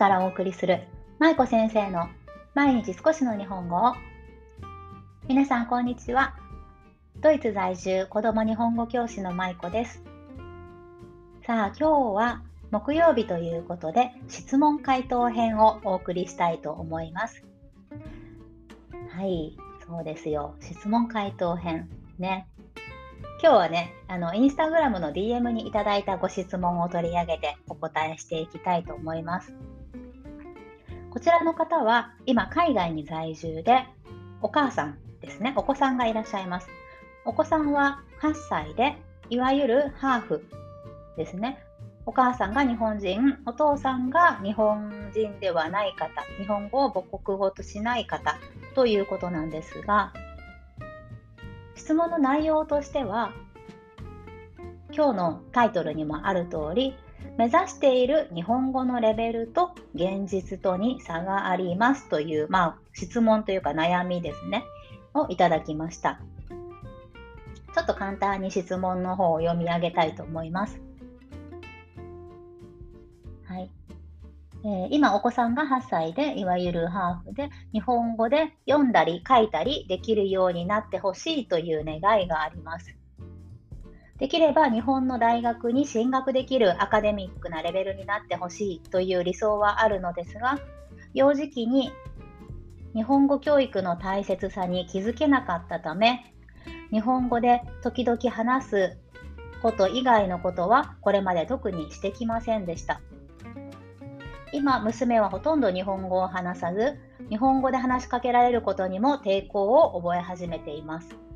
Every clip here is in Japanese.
からお送りする舞子先生の毎日少しの日本語を。皆さんこんにちは。ドイツ在住子供日本語教師の舞子です。さあ今日は木曜日ということで質問回答編をお送りしたいと思います。はいそうですよ。質問回答編。ね。今日はね、あの、インスタグラムの DM にいただいたご質問を取り上げてお答えしていきたいと思います。こちらの方は今海外に在住でお母さんですね、お子さんがいらっしゃいます。お子さんは8歳で、いわゆるハーフですね。お母さんが日本人、お父さんが日本人ではない方、日本語を母国語としない方ということなんですが、質問の内容としては今日のタイトルにもある通り目指している日本語のレベルと現実とに差がありますという、まあ、質問というか悩みですね。をいただきました。ちょっと簡単に質問の方を読み上げたいと思います。はい。えー、今お子さんが8歳でいわゆるハーフで日本語で読んだり書いたりできるようになってほしいという願いがあります。できれば日本の大学に進学できるアカデミックなレベルになってほしいという理想はあるのですが幼児期に日本語教育の大切さに気づけなかったため日本語で時々話すこと以外のことはこれまで特にしてきませんでした。今、娘はほとんど日本語を話さず、日本語で話しかけられることにも抵抗を覚え始めています。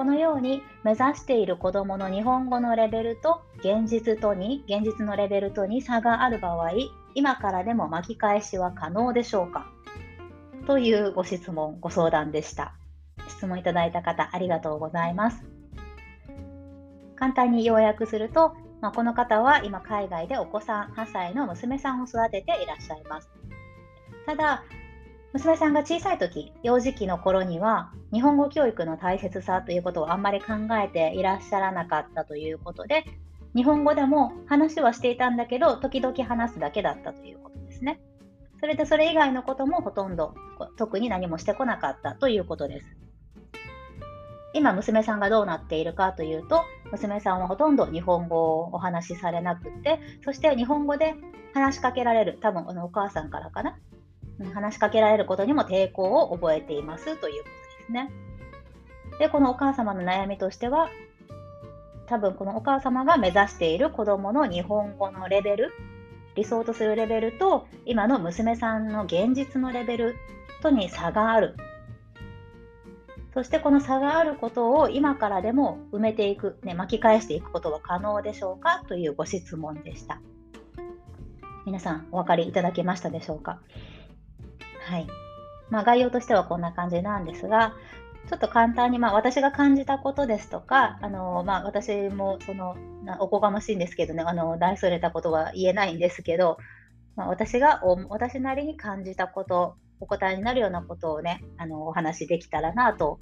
このように目指している子どもの日本語のレベルと現実とに、現実のレベルとに差がある場合、今からでも巻き返しは可能でしょうか？というご質問、ご相談でした。質問いただいた方、ありがとうございます。簡単に要約すると、まあ、この方は今海外でお子さん8歳の娘さんを育てていらっしゃいます。ただ、娘さんが小さい時、幼児期の頃には日本語教育の大切さということをあんまり考えていらっしゃらなかったということで、日本語でも話はしていたんだけど、時々話すだけだったということですね。それでそれ以外のこともほとんど特に何もしてこなかったということです。今娘さんがどうなっているかというと娘さんはほとんど日本語をお話しされなくてそして日本語で話しかけられる多分あのお母さんからかな話しかけられることにも抵抗を覚えていますということですね。でこのお母様の悩みとしては多分このお母様が目指している子どもの日本語のレベル理想とするレベルと今の娘さんの現実のレベルとに差がある。そしてこの差があることを今からでも埋めていく、ね、巻き返していくことは可能でしょうかというご質問でした。皆さんお分かりいただけましたでしょうか？はい。まあ、概要としてはこんな感じなんですが、ちょっと簡単に、まあ、私が感じたことですとか、あのまあ、私もそのおこがましいんですけどね、あの大それたことは言えないんですけど、まあ、私が私なりに感じたことお答えになるようなことをね、あのお話しできたらなと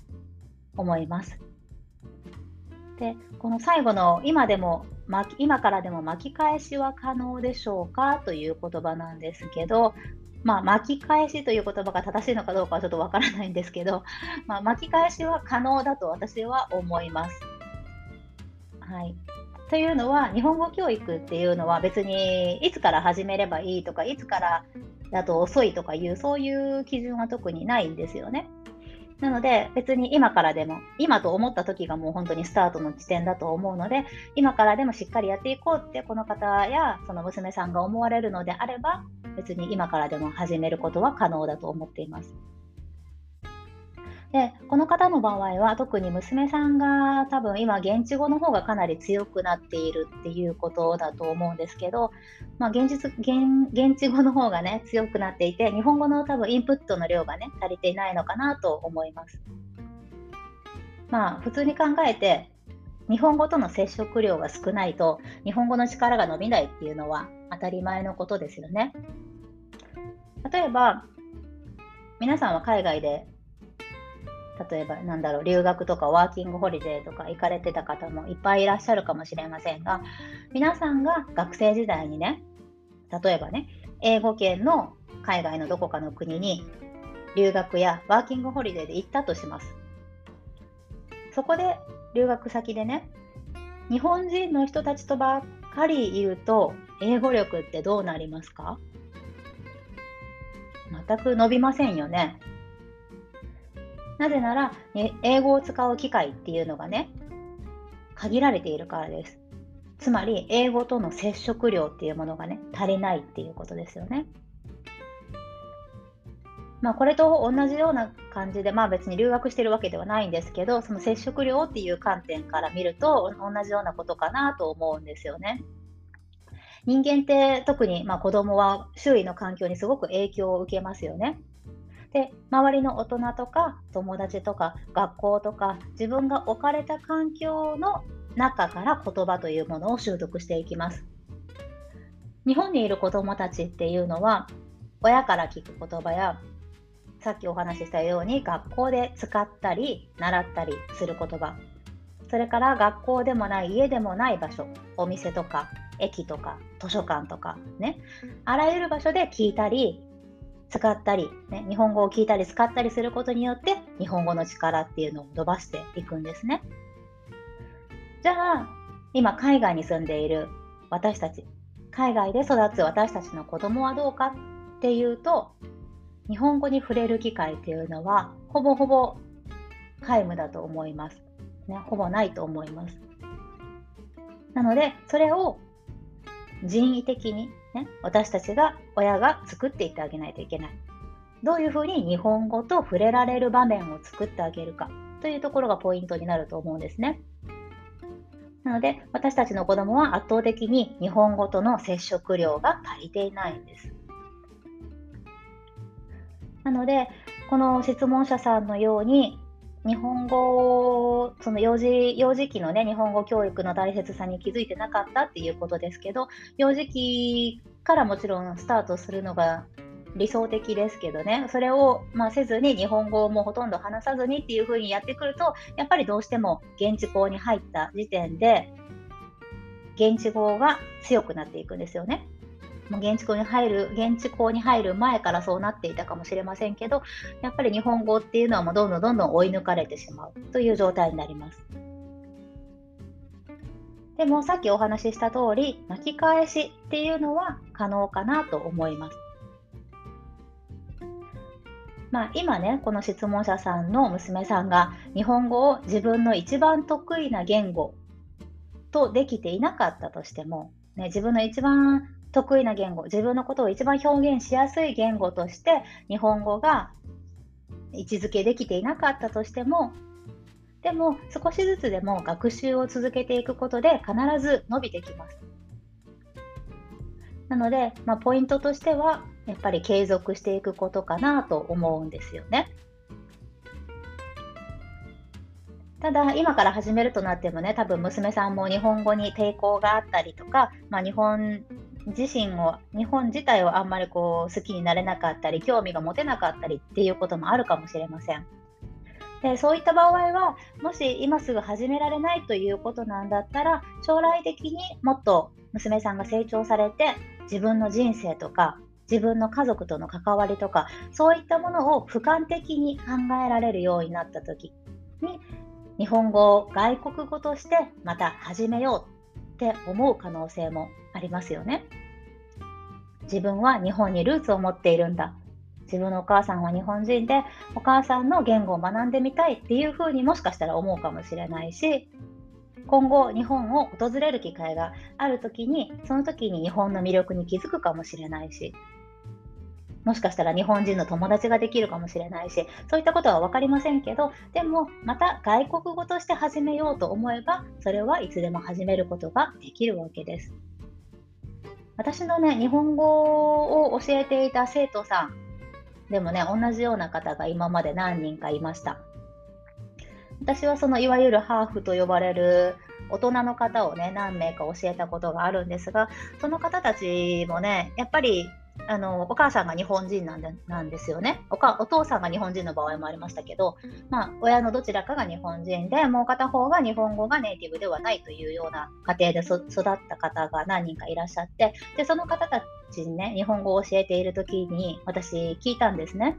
思います。で、この最後の今でも、今からでも巻き返しは可能でしょうかという言葉なんですけど、まあ、巻き返しという言葉が正しいのかどうかはちょっとわからないんですけど、まあ、巻き返しは可能だと私は思います。はい。というのは、日本語教育っていうのは別にいつから始めればいいとか、いつからだと遅いとかいう、そういう基準は特にないんですよね。なので、別に今からでも、今と思った時がもう本当にスタートの時点だと思うので、今からでもしっかりやっていこうって、この方やその娘さんが思われるのであれば、別に今からでも始めることは可能だと思っています。でこの方の場合は特に娘さんが多分今現地語の方がかなり強くなっているっていうことだと思うんですけど、まあ、現実現現地語の方がね強くなっていて日本語の多分インプットの量がね足りていないのかなと思います。まあ普通に考えて日本語との接触量が少ないと日本語の力が伸びないっていうのは当たり前のことですよね。例えば皆さんは海外で例えばなんだろう留学とかワーキングホリデーとか行かれてた方もいっぱいいらっしゃるかもしれませんが皆さんが学生時代にね例えばね英語圏の海外のどこかの国に留学やワーキングホリデーで行ったとします。そこで留学先でね、日本人の人たちとばっかりいると英語力ってどうなりますか？全く伸びませんよね。なぜなら、英語を使う機会っていうのがね、限られているからです。つまり、英語との接触量っていうものがね、足りないっていうことですよね。まあ、これと同じような感じで、まあ別に留学してるわけではないんですけど、その接触量っていう観点から見ると、同じようなことかなと思うんですよね。人間って特にまあ子供は周囲の環境にすごく影響を受けますよね。で周りの大人とか友達とか学校とか自分が置かれた環境の中から言葉というものを習得していきます。日本にいる子どもたちっていうのは親から聞く言葉やさっきお話ししたように学校で使ったり習ったりする言葉それから学校でもない家でもない場所お店とか駅とか図書館とかねあらゆる場所で聞いたり使ったり、ね、日本語を聞いたり使ったりすることによって日本語の力っていうのを伸ばしていくんですね。じゃあ今海外に住んでいる私たち海外で育つ私たちの子供はどうかっていうと日本語に触れる機会っていうのはほぼほぼ皆無だと思います。ね、ほぼないと思います。なのでそれを人為的にね、私たちが親が作っていってあげないといけない。どういうふうに日本語と触れられる場面を作ってあげるかというところがポイントになると思うんですね。なので私たちの子供は圧倒的に日本語との接触量が足りていないんです。なのでこの質問者さんのように日本語、その幼児幼児期のね、日本語教育の大切さに気づいてなかったっていうことですけど、幼児期からもちろんスタートするのが理想的ですけどね、それを、まあ、せずに日本語をもうほとんど話さずにっていう風にやってくると、やっぱりどうしても現地校に入った時点で、現地語が強くなっていくんですよね。現地校に入る、現地校に入る前からそうなっていたかもしれませんけど、やっぱり日本語っていうのはもうどんどんどんどん追い抜かれてしまうという状態になります。でもさっきお話しした通り、巻き返しっていうのは可能かなと思います。まあ、今ね、この質問者さんの娘さんが日本語を自分の一番得意な言語とできていなかったとしても、ね、自分の一番得意な言語、自分のことを一番表現しやすい言語として日本語が位置づけできていなかったとしても、でも少しずつでも学習を続けていくことで必ず伸びてきます。なので、まあ、ポイントとしてはやっぱり継続していくことかなと思うんですよね。ただ、今から始めるとなってもね、多分娘さんも日本語に抵抗があったりとか、まあ、日本自身を日本自体をあんまりこう好きになれなかったり興味が持てなかったりっていうこともあるかもしれません。でそういった場合はもし今すぐ始められないということなんだったら将来的にもっと娘さんが成長されて自分の人生とか自分の家族との関わりとかそういったものを俯瞰的に考えられるようになった時に日本語を外国語としてまた始めようって思う可能性もありますよね。自分は日本にルーツを持っているんだ。自分のお母さんは日本人で、お母さんの言語を学んでみたいっていうふうにもしかしたら思うかもしれないし、今後日本を訪れる機会がある時に、その時に日本の魅力に気づくかもしれないし、もしかしたら日本人の友達ができるかもしれないし、そういったことは分かりませんけど、でもまた外国語として始めようと思えば、それはいつでも始めることができるわけです。私のね、日本語を教えていた生徒さんでもね、同じような方が今まで何人かいました。私はそのいわゆるハーフと呼ばれる大人の方をね、何名か教えたことがあるんですが、その方たちもね、やっぱりあのお母さんが日本人なんでなんですよねおか。お父さんが日本人の場合もありましたけど、まあ、親のどちらかが日本人で、もう片方が日本語がネイティブではないというような家庭で育った方が何人かいらっしゃって、でその方たちにね、日本語を教えている時に私聞いたんですね。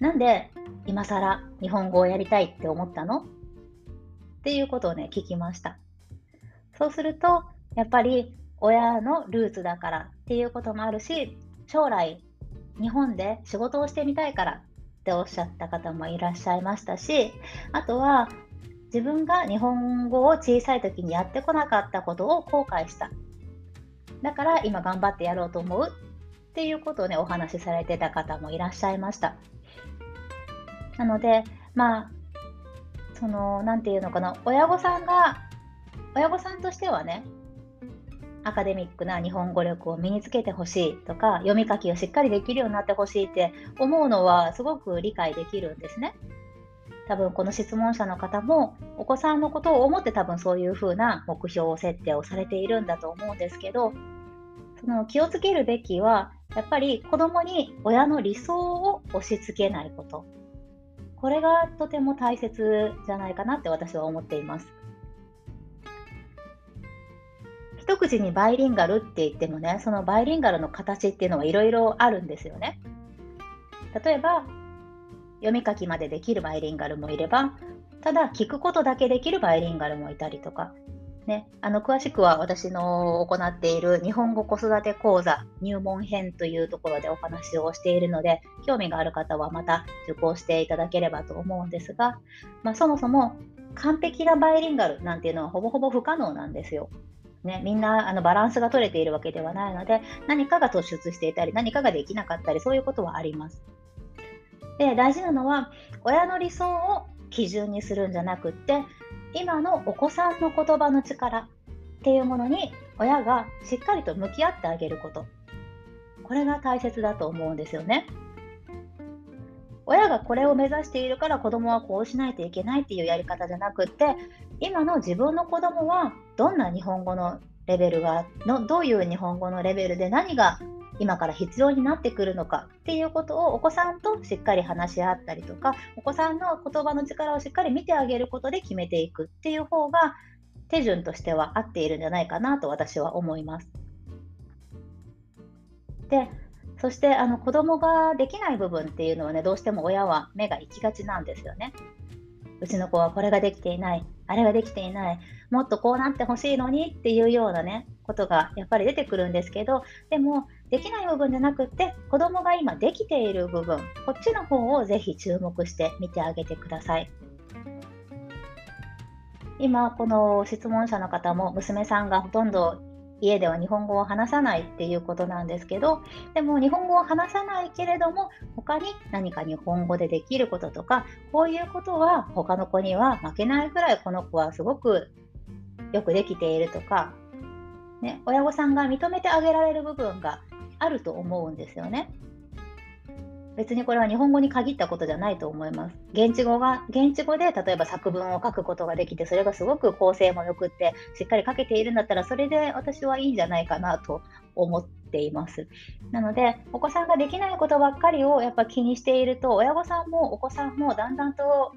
なんで今更日本語をやりたいって思ったの？っていうことをね、聞きました。そうすると、やっぱり親のルーツだからっていうこともあるし、将来日本で仕事をしてみたいからっておっしゃった方もいらっしゃいましたし、あとは自分が日本語を小さい時にやってこなかったことを後悔した。だから今頑張ってやろうと思うっていうことをね、お話しされてた方もいらっしゃいました。なので、まあ、その、なんていうのかな、親御さんが、親御さんとしてはね、アカデミックな日本語力を身につけてほしいとか読み書きをしっかりできるようになってほしいって思うのはすごく理解できるんですね。多分この質問者の方もお子さんのことを思って多分そういうふうな目標設定をされているんだと思うんですけどその気をつけるべきはやっぱり子供に親の理想を押し付けないことこれがとても大切じゃないかなって私は思っています。一口にバイリンガルって言ってもね、そのバイリンガルの形っていうのはいろいろあるんですよね。例えば、読み書きまでできるバイリンガルもいれば、ただ聞くことだけできるバイリンガルもいたりとか、ね、あの詳しくは私の行っている日本語子育て講座入門編というところでお話をしているので興味がある方はまた受講していただければと思うんですが、まあ、そもそも完璧なバイリンガルなんていうのはほぼほぼ不可能なんですよ。ね、みんなあのバランスが取れているわけではないので何かが突出していたり何かができなかったりそういうことはあります。で大事なのは親の理想を基準にするんじゃなくって今のお子さんの言葉の力っていうものに親がしっかりと向き合ってあげることこれが大切だと思うんですよね。親がこれを目指しているから子供はこうしないといけないっていうやり方じゃなくって今の自分の子供はどんな日本語のレベルがのどういう日本語のレベルで何が今から必要になってくるのかっていうことをお子さんとしっかり話し合ったりとかお子さんの言葉の力をしっかり見てあげることで決めていくっていう方が手順としては合っているんじゃないかなと私は思います。でそしてあの子供ができない部分っていうのはねどうしても親は目が行きがちなんですよね。うちの子はこれができていない、あれができていない、もっとこうなってほしいのにっていうようなね、ことがやっぱり出てくるんですけど、でも、できない部分じゃなくって、子供が今できている部分、こっちの方をぜひ注目して見てあげてください。今、この質問者の方も娘さんがほとんど家では日本語を話さないっていうことなんですけどでも日本語を話さないけれども他に何か日本語でできることとかこういうことは他の子には負けないぐらいこの子はすごくよくできているとか、ね、親御さんが認めてあげられる部分があると思うんですよね。別にこれは日本語に限ったことじゃないと思います。現地語が、現地語で例えば作文を書くことができて、それがすごく構成も良くって、しっかり書けているんだったら、それで私はいいんじゃないかなと思っています。なので、お子さんができないことばっかりをやっぱ気にしていると、親御さんもお子さんもだんだんと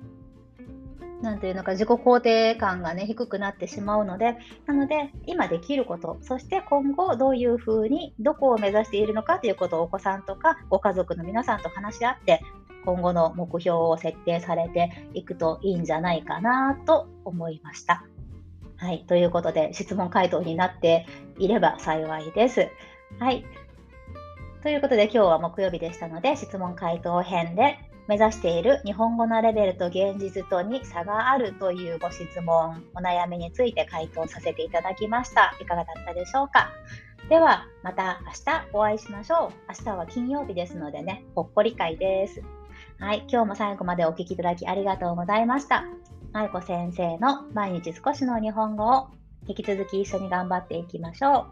なんていうのか自己肯定感がね低くなってしまうのでなので今できることそして今後どういうふうにどこを目指しているのかということをお子さんとかご家族の皆さんと話し合って今後の目標を設定されていくといいんじゃないかなと思いました。はい、ということで質問回答になっていれば幸いです。はい。ということで今日は木曜日でしたので質問回答編で目指している日本語のレベルと現実とに差があるというご質問、お悩みについて回答させていただきました。いかがだったでしょうか？では、また明日お会いしましょう。明日は金曜日ですのでね、ほっこり会です。はい、今日も最後までお聴きいただきありがとうございました。まいこ先生の毎日少しの日本語を引き続き一緒に頑張っていきましょう。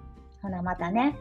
ほなまたね。